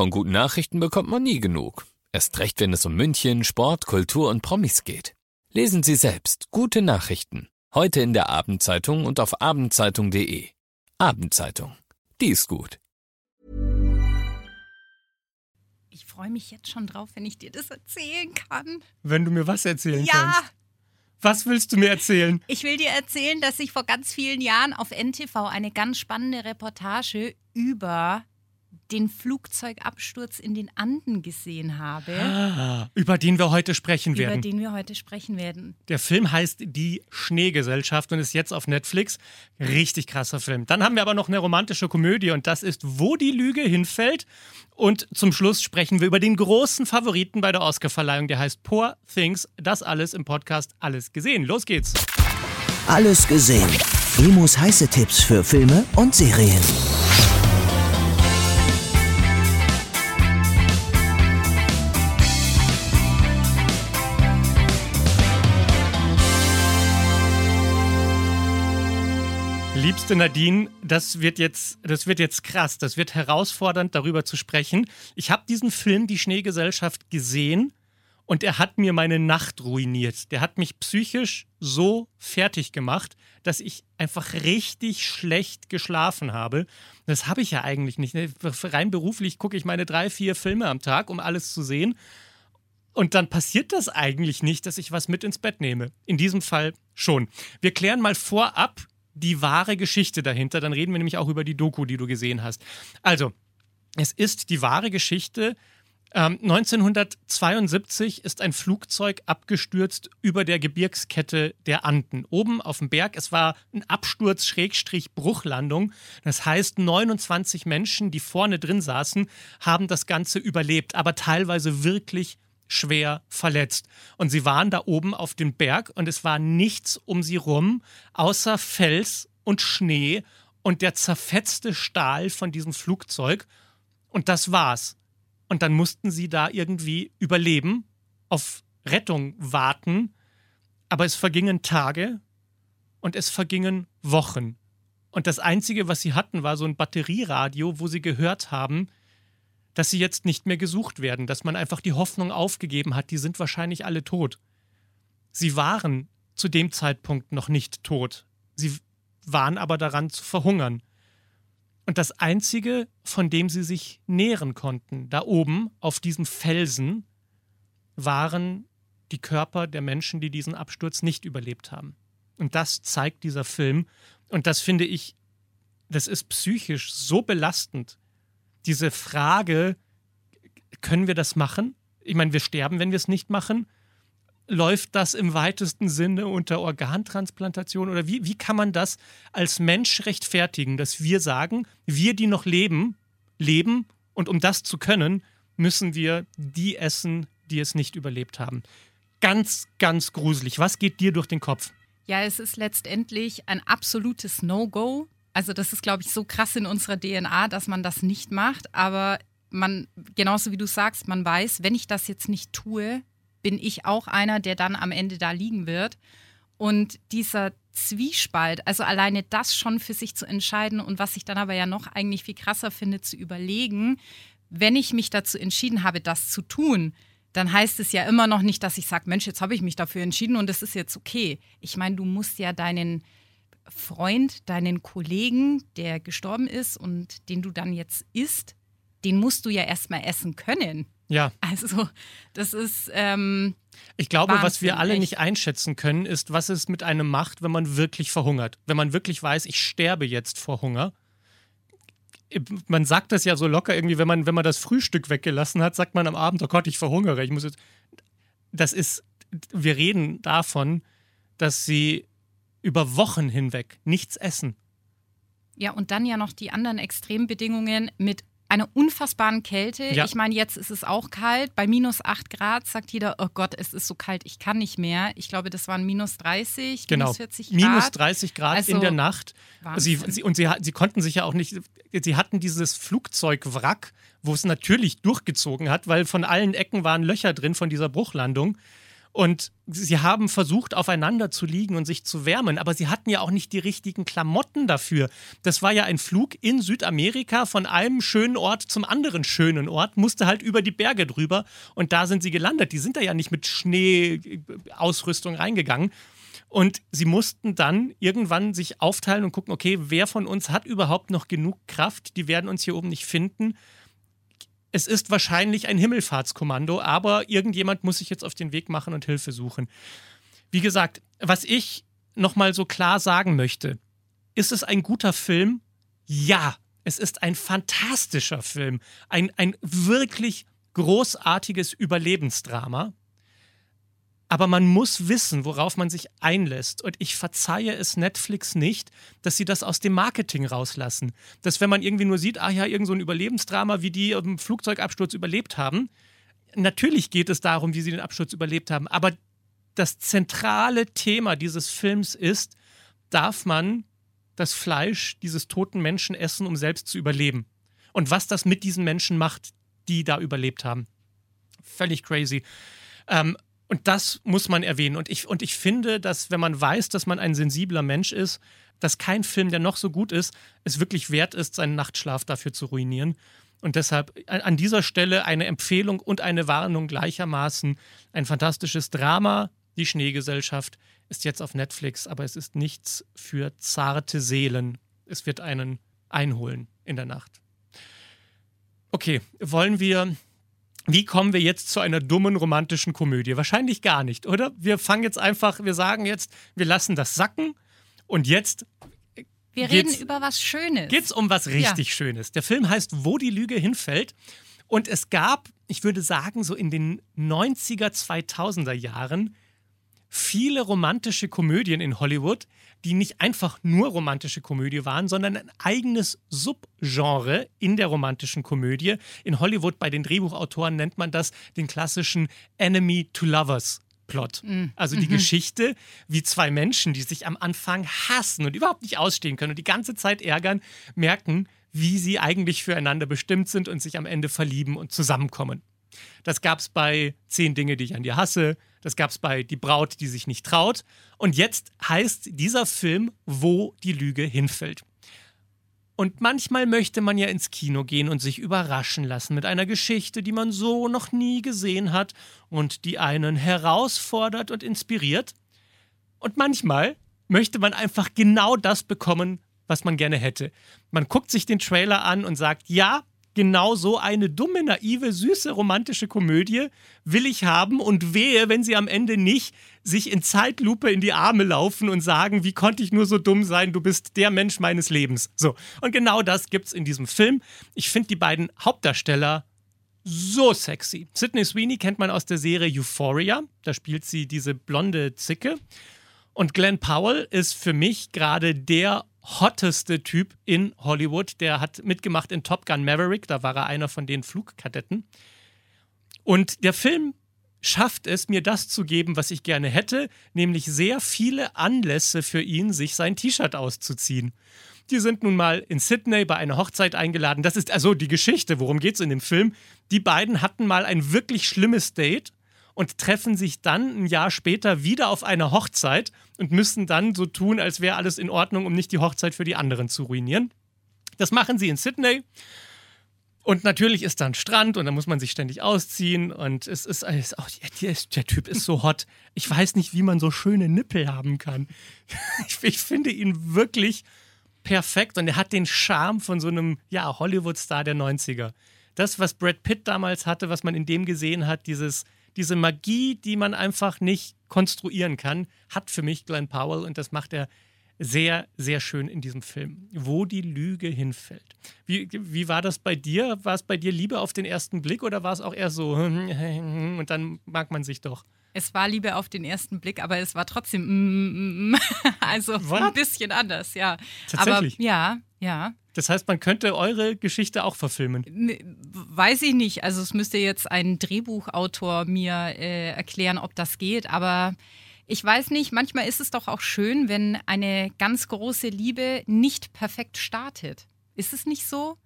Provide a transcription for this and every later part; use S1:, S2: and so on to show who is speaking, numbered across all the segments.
S1: Von guten Nachrichten bekommt man nie genug. Erst recht, wenn es um München, Sport, Kultur und Promis geht. Lesen Sie selbst gute Nachrichten. Heute in der Abendzeitung und auf abendzeitung.de. Abendzeitung. Die ist gut.
S2: Ich freue mich jetzt schon drauf, wenn ich dir das erzählen kann.
S3: Wenn du mir was erzählen
S2: Ja,
S3: kannst. Was willst du mir erzählen?
S2: ich will dir erzählen, dass ich vor ganz vielen Jahren auf NTV eine ganz spannende Reportage über den Flugzeugabsturz in den Anden gesehen habe,
S3: Ah, über den wir heute sprechen
S2: über
S3: werden.
S2: den wir heute sprechen werden.
S3: Der Film heißt Die Schneegesellschaft und ist jetzt auf Netflix. Richtig krasser Film. Dann haben wir aber noch eine romantische Komödie und das ist Wo die Lüge hinfällt. Und zum Schluss sprechen wir über den großen Favoriten bei der Oscarverleihung, der heißt Poor Things. Das alles im Podcast Alles gesehen. Los geht's.
S4: Alles gesehen. Emos heiße Tipps für Filme und Serien.
S3: Liebste Nadine, das wird jetzt, das wird jetzt krass, das wird herausfordernd, darüber zu sprechen. Ich habe diesen Film Die Schneegesellschaft gesehen und er hat mir meine Nacht ruiniert. Der hat mich psychisch so fertig gemacht, dass ich einfach richtig schlecht geschlafen habe. Das habe ich ja eigentlich nicht. ne? Rein beruflich gucke ich meine drei, vier Filme am Tag, um alles zu sehen. Und dann passiert das eigentlich nicht, dass ich was mit ins Bett nehme. In diesem Fall schon. Wir klären mal vorab die wahre Geschichte dahinter. Dann reden wir nämlich auch über die Doku, die du gesehen hast. Also, es ist die wahre Geschichte. Ähm, 1972 ist ein Flugzeug abgestürzt über der Gebirgskette der Anden. Oben auf dem Berg. Es war ein Absturz, Schrägstrich, Bruchlandung. Das heißt, 29 Menschen, die vorne drin saßen, haben das Ganze überlebt, aber teilweise wirklich schwer verletzt. Und sie waren da oben auf dem Berg und es war nichts um sie rum, außer Fels und Schnee und der zerfetzte Stahl von diesem Flugzeug. Und das war's. Und dann mussten sie da irgendwie überleben, auf Rettung warten. Aber es vergingen Tage und es vergingen Wochen. Und das Einzige, was sie hatten, war so ein Batterieradio, wo sie gehört haben, dass sie jetzt nicht mehr gesucht werden, dass man einfach die Hoffnung aufgegeben hat, die sind wahrscheinlich alle tot. Sie waren zu dem Zeitpunkt noch nicht tot. Sie waren aber daran zu verhungern. Und das Einzige, von dem sie sich nähren konnten, da oben auf diesem Felsen, waren die Körper der Menschen, die diesen Absturz nicht überlebt haben. Und das zeigt dieser Film. Und das finde ich, das ist psychisch so belastend. Diese Frage, können wir das machen? Ich meine, wir sterben, wenn wir es nicht machen. Läuft das im weitesten Sinne unter Organtransplantation? Oder wie, wie kann man das als Mensch rechtfertigen, dass wir sagen, wir, die noch leben, leben und um das zu können, müssen wir die essen, die es nicht überlebt haben? Ganz, ganz gruselig. Was geht dir durch den Kopf?
S2: Ja, es ist letztendlich ein absolutes No-Go. Also das ist, glaube ich, so krass in unserer DNA, dass man das nicht macht. Aber man, genauso wie du sagst, man weiß, wenn ich das jetzt nicht tue, bin ich auch einer, der dann am Ende da liegen wird. Und dieser Zwiespalt, also alleine das schon für sich zu entscheiden und was ich dann aber ja noch eigentlich viel krasser finde, zu überlegen, wenn ich mich dazu entschieden habe, das zu tun, dann heißt es ja immer noch nicht, dass ich sage, Mensch, jetzt habe ich mich dafür entschieden und es ist jetzt okay. Ich meine, du musst ja deinen Freund, deinen Kollegen, der gestorben ist und den du dann jetzt isst, den musst du ja erstmal essen können.
S3: Ja,
S2: Also, das ist, ähm,
S3: ich glaube, was
S2: Wahnsinn,
S3: wir alle
S2: echt.
S3: nicht einschätzen können, ist, was es mit einem macht, wenn man wirklich verhungert. Wenn man wirklich weiß, ich sterbe jetzt vor Hunger. Man sagt das ja so locker irgendwie, wenn man, wenn man das Frühstück weggelassen hat, sagt man am Abend, oh Gott, ich verhungere. Ich muss jetzt. Das ist, wir reden davon, dass sie über Wochen hinweg nichts essen.
S2: ja, und dann ja noch die anderen Extrembedingungen mit einer unfassbaren Kälte.
S3: Ja.
S2: Ich meine, jetzt ist es auch kalt. Bei minus 8 Grad sagt jeder, oh Gott, es ist so kalt, ich kann nicht mehr. Ich glaube, das waren minus 30,
S3: Genau.
S2: minus 40 Grad.
S3: Minus 30 Grad
S2: Also,
S3: in der Nacht. Sie, sie, und sie, sie konnten sich ja auch nicht, sie hatten dieses Flugzeugwrack, wo es natürlich durchgezogen hat, weil von allen Ecken waren Löcher drin von dieser Bruchlandung. Und sie haben versucht, aufeinander zu liegen und sich zu wärmen, aber sie hatten ja auch nicht die richtigen Klamotten dafür. Das war ja ein Flug in Südamerika von einem schönen Ort zum anderen schönen Ort, musste halt über die Berge drüber und da sind sie gelandet. Die sind da ja nicht mit Schneeausrüstung reingegangen. Und sie mussten dann irgendwann sich aufteilen und gucken, okay, wer von uns hat überhaupt noch genug Kraft? Die werden uns hier oben nicht finden es ist wahrscheinlich ein Himmelfahrtskommando, aber irgendjemand muss sich jetzt auf den Weg machen und Hilfe suchen. Wie gesagt, was ich nochmal so klar sagen möchte, ist es ein guter Film? Ja, es ist ein fantastischer Film. Ein, ein wirklich großartiges Überlebensdrama. Aber man muss wissen, worauf man sich einlässt. Und ich verzeihe es Netflix nicht, dass sie das aus dem Marketing rauslassen. Dass wenn man irgendwie nur sieht, ah ja, irgend so ein Überlebensdrama, wie die im Flugzeugabsturz überlebt haben. Natürlich geht es darum, wie sie den Absturz überlebt haben. Aber das zentrale Thema dieses Films ist, darf man das Fleisch dieses toten Menschen essen, um selbst zu überleben? Und was das mit diesen Menschen macht, die da überlebt haben. Völlig crazy. Ähm, und das muss man erwähnen. Und ich, und ich finde, dass wenn man weiß, dass man ein sensibler Mensch ist, dass kein Film, der noch so gut ist, es wirklich wert ist, seinen Nachtschlaf dafür zu ruinieren. Und deshalb an dieser Stelle eine Empfehlung und eine Warnung gleichermaßen. Ein fantastisches Drama, Die Schneegesellschaft, ist jetzt auf Netflix, aber es ist nichts für zarte Seelen. Es wird einen einholen in der Nacht. Okay, wollen wir wie kommen wir jetzt zu einer dummen romantischen Komödie? Wahrscheinlich gar nicht, oder? Wir fangen jetzt einfach, wir sagen jetzt, wir lassen das sacken und jetzt.
S2: Wir reden über was Schönes.
S3: Geht's um was richtig ja. Schönes. Der Film heißt Wo die Lüge hinfällt. Und es gab, ich würde sagen, so in den 90er, 2000er Jahren viele romantische Komödien in Hollywood, die nicht einfach nur romantische Komödie waren, sondern ein eigenes Subgenre in der romantischen Komödie. In Hollywood bei den Drehbuchautoren nennt man das den klassischen Enemy to Lovers. Plot. Mm. Also die mhm. Geschichte, wie zwei Menschen, die sich am Anfang hassen und überhaupt nicht ausstehen können und die ganze Zeit ärgern, merken, wie sie eigentlich füreinander bestimmt sind und sich am Ende verlieben und zusammenkommen. Das gab es bei Zehn Dinge, die ich an dir hasse. Das gab es bei Die Braut, die sich nicht traut. Und jetzt heißt dieser Film, wo die Lüge hinfällt. Und manchmal möchte man ja ins Kino gehen und sich überraschen lassen mit einer Geschichte, die man so noch nie gesehen hat und die einen herausfordert und inspiriert. Und manchmal möchte man einfach genau das bekommen, was man gerne hätte. Man guckt sich den Trailer an und sagt, ja, genau so eine dumme, naive, süße, romantische Komödie will ich haben und wehe, wenn sie am Ende nicht sich in Zeitlupe in die Arme laufen und sagen, wie konnte ich nur so dumm sein, du bist der Mensch meines Lebens. So, und genau das gibt's in diesem Film. Ich finde die beiden Hauptdarsteller so sexy. Sydney Sweeney kennt man aus der Serie Euphoria, da spielt sie diese blonde Zicke. Und Glenn Powell ist für mich gerade der hotteste Typ in Hollywood. Der hat mitgemacht in Top Gun Maverick, da war er einer von den Flugkadetten. Und der Film schafft es, mir das zu geben, was ich gerne hätte, nämlich sehr viele Anlässe für ihn, sich sein T-Shirt auszuziehen. Die sind nun mal in Sydney bei einer Hochzeit eingeladen. Das ist also die Geschichte, worum geht es in dem Film. Die beiden hatten mal ein wirklich schlimmes Date und treffen sich dann ein Jahr später wieder auf einer Hochzeit und müssen dann so tun, als wäre alles in Ordnung, um nicht die Hochzeit für die anderen zu ruinieren. Das machen sie in Sydney. Und natürlich ist dann Strand und dann muss man sich ständig ausziehen und es ist alles, oh, der, der, Typ ist so hot. Ich weiß nicht, wie man so schöne Nippel haben kann. Ich, ich, finde ihn wirklich perfekt und er hat den Charme von so einem, ja, Hollywood-Star der 90er. Das, was Brad Pitt damals hatte, was man in dem gesehen hat, dieses, diese Magie, die man einfach nicht konstruieren kann, hat für mich Glenn Powell und das macht er sehr, sehr schön in diesem Film, wo die Lüge hinfällt. Wie, wie war das bei dir? War es bei dir Liebe auf den ersten Blick oder war es auch eher so und dann mag man sich doch?
S2: Es war Liebe auf den ersten Blick, aber es war trotzdem mm, mm, also What? ein bisschen anders, ja.
S3: Tatsächlich?
S2: Aber, ja, ja.
S3: Das heißt, man könnte eure Geschichte auch verfilmen?
S2: Weiß ich nicht. Also es müsste jetzt ein Drehbuchautor mir äh, erklären, ob das geht. Aber ich weiß nicht, manchmal ist es doch auch schön, wenn eine ganz große Liebe nicht perfekt startet. Ist es nicht so?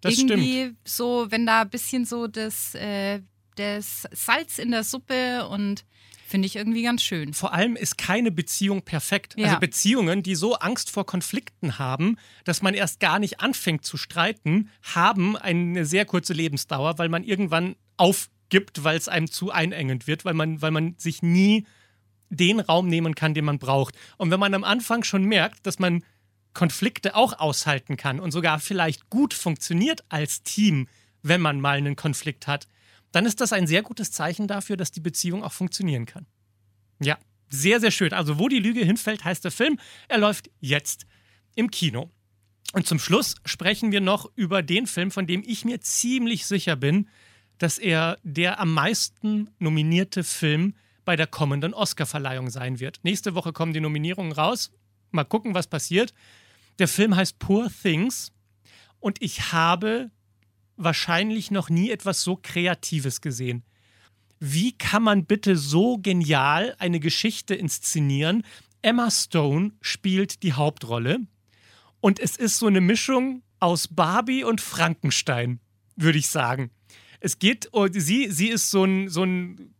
S3: Das
S2: Irgendwie
S3: stimmt.
S2: so, wenn da ein bisschen so das, äh, das Salz in der Suppe und Finde ich irgendwie ganz schön.
S3: Vor allem ist keine Beziehung perfekt.
S2: Ja.
S3: Also Beziehungen, die so Angst vor Konflikten haben, dass man erst gar nicht anfängt zu streiten, haben eine sehr kurze Lebensdauer, weil man irgendwann aufgibt, weil es einem zu einengend wird, weil man, weil man sich nie den Raum nehmen kann, den man braucht. Und wenn man am Anfang schon merkt, dass man Konflikte auch aushalten kann und sogar vielleicht gut funktioniert als Team, wenn man mal einen Konflikt hat, dann ist das ein sehr gutes Zeichen dafür, dass die Beziehung auch funktionieren kann. Ja, sehr, sehr schön. Also, wo die Lüge hinfällt, heißt der Film. Er läuft jetzt im Kino. Und zum Schluss sprechen wir noch über den Film, von dem ich mir ziemlich sicher bin, dass er der am meisten nominierte Film bei der kommenden Oscarverleihung sein wird. Nächste Woche kommen die Nominierungen raus. Mal gucken, was passiert. Der Film heißt Poor Things und ich habe wahrscheinlich noch nie etwas so Kreatives gesehen. Wie kann man bitte so genial eine Geschichte inszenieren? Emma Stone spielt die Hauptrolle und es ist so eine Mischung aus Barbie und Frankenstein, würde ich sagen. Es geht, oh, sie, sie ist so ein, so ein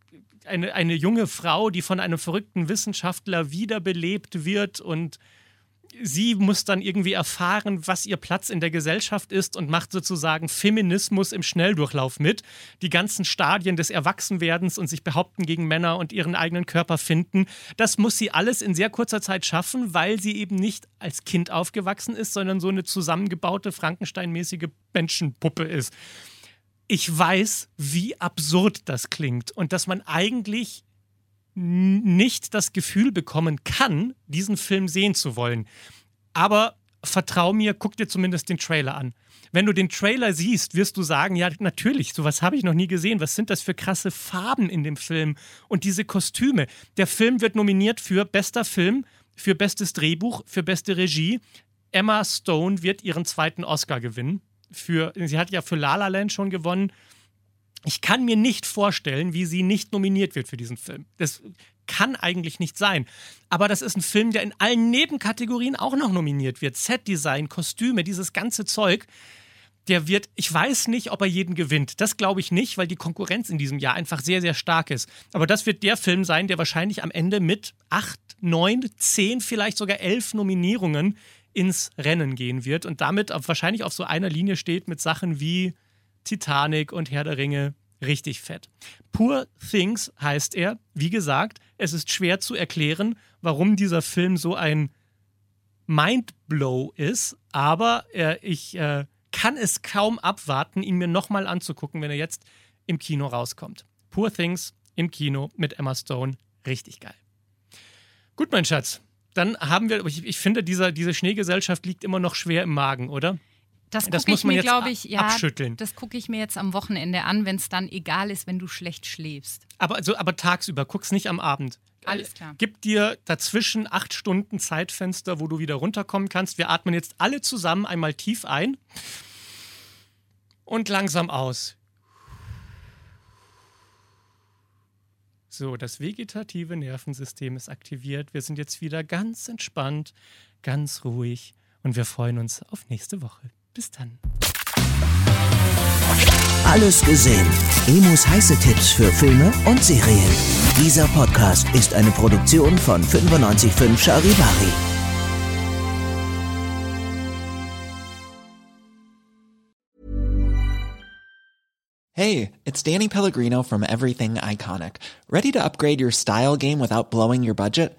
S3: eine, eine junge Frau, die von einem verrückten Wissenschaftler wiederbelebt wird und sie muss dann irgendwie erfahren, was ihr Platz in der Gesellschaft ist und macht sozusagen Feminismus im Schnelldurchlauf mit. Die ganzen Stadien des Erwachsenwerdens und sich behaupten gegen Männer und ihren eigenen Körper finden. Das muss sie alles in sehr kurzer Zeit schaffen, weil sie eben nicht als Kind aufgewachsen ist, sondern so eine zusammengebaute Frankenstein-mäßige Menschenpuppe ist. Ich weiß, wie absurd das klingt und dass man eigentlich nicht das Gefühl bekommen kann, diesen Film sehen zu wollen. Aber vertrau mir, guck dir zumindest den Trailer an. Wenn du den Trailer siehst, wirst du sagen, ja, natürlich, sowas habe ich noch nie gesehen. Was sind das für krasse Farben in dem Film und diese Kostüme? Der Film wird nominiert für bester Film, für bestes Drehbuch, für beste Regie. Emma Stone wird ihren zweiten Oscar gewinnen. Für, sie hat ja für La La Land schon gewonnen. Ich kann mir nicht vorstellen, wie sie nicht nominiert wird für diesen Film. Das kann eigentlich nicht sein. Aber das ist ein Film, der in allen Nebenkategorien auch noch nominiert wird. Setdesign, Kostüme, dieses ganze Zeug. Der wird, ich weiß nicht, ob er jeden gewinnt. Das glaube ich nicht, weil die Konkurrenz in diesem Jahr einfach sehr, sehr stark ist. Aber das wird der Film sein, der wahrscheinlich am Ende mit acht, neun, zehn, vielleicht sogar elf Nominierungen ins Rennen gehen wird und damit wahrscheinlich auf so einer Linie steht mit Sachen wie Titanic und Herr der Ringe. Richtig fett. Poor Things heißt er. Wie gesagt, es ist schwer zu erklären, warum dieser Film so ein Mindblow ist, aber äh, ich äh, kann es kaum abwarten, ihn mir nochmal anzugucken, wenn er jetzt im Kino rauskommt. Poor Things im Kino mit Emma Stone. Richtig geil. Gut, mein Schatz. Dann haben wir, ich, ich finde, dieser, diese Schneegesellschaft liegt immer noch schwer im Magen, oder?
S2: Das,
S3: Das
S2: gucke
S3: muss
S2: ich
S3: man
S2: mir,
S3: jetzt
S2: ich, ja,
S3: abschütteln.
S2: das gucke ich mir jetzt am Wochenende an, wenn es dann egal ist, wenn du schlecht schläfst.
S3: Aber, also, aber tagsüber, guck's nicht am Abend.
S2: Alles
S3: Äh,
S2: klar.
S3: Gib dir dazwischen acht Stunden Zeitfenster, wo du wieder runterkommen kannst. Wir atmen jetzt alle zusammen einmal tief ein und langsam aus. So, das vegetative Nervensystem ist aktiviert. Wir sind jetzt wieder ganz entspannt, ganz ruhig und wir freuen uns auf nächste Woche. Bis dann.
S4: Alles gesehen. Emus heiße Tipps für Filme und Serien. Dieser Podcast ist eine Produktion von 955 Charivari.
S5: Hey, it's Danny Pellegrino from Everything Iconic. Ready to upgrade your style game without blowing your budget?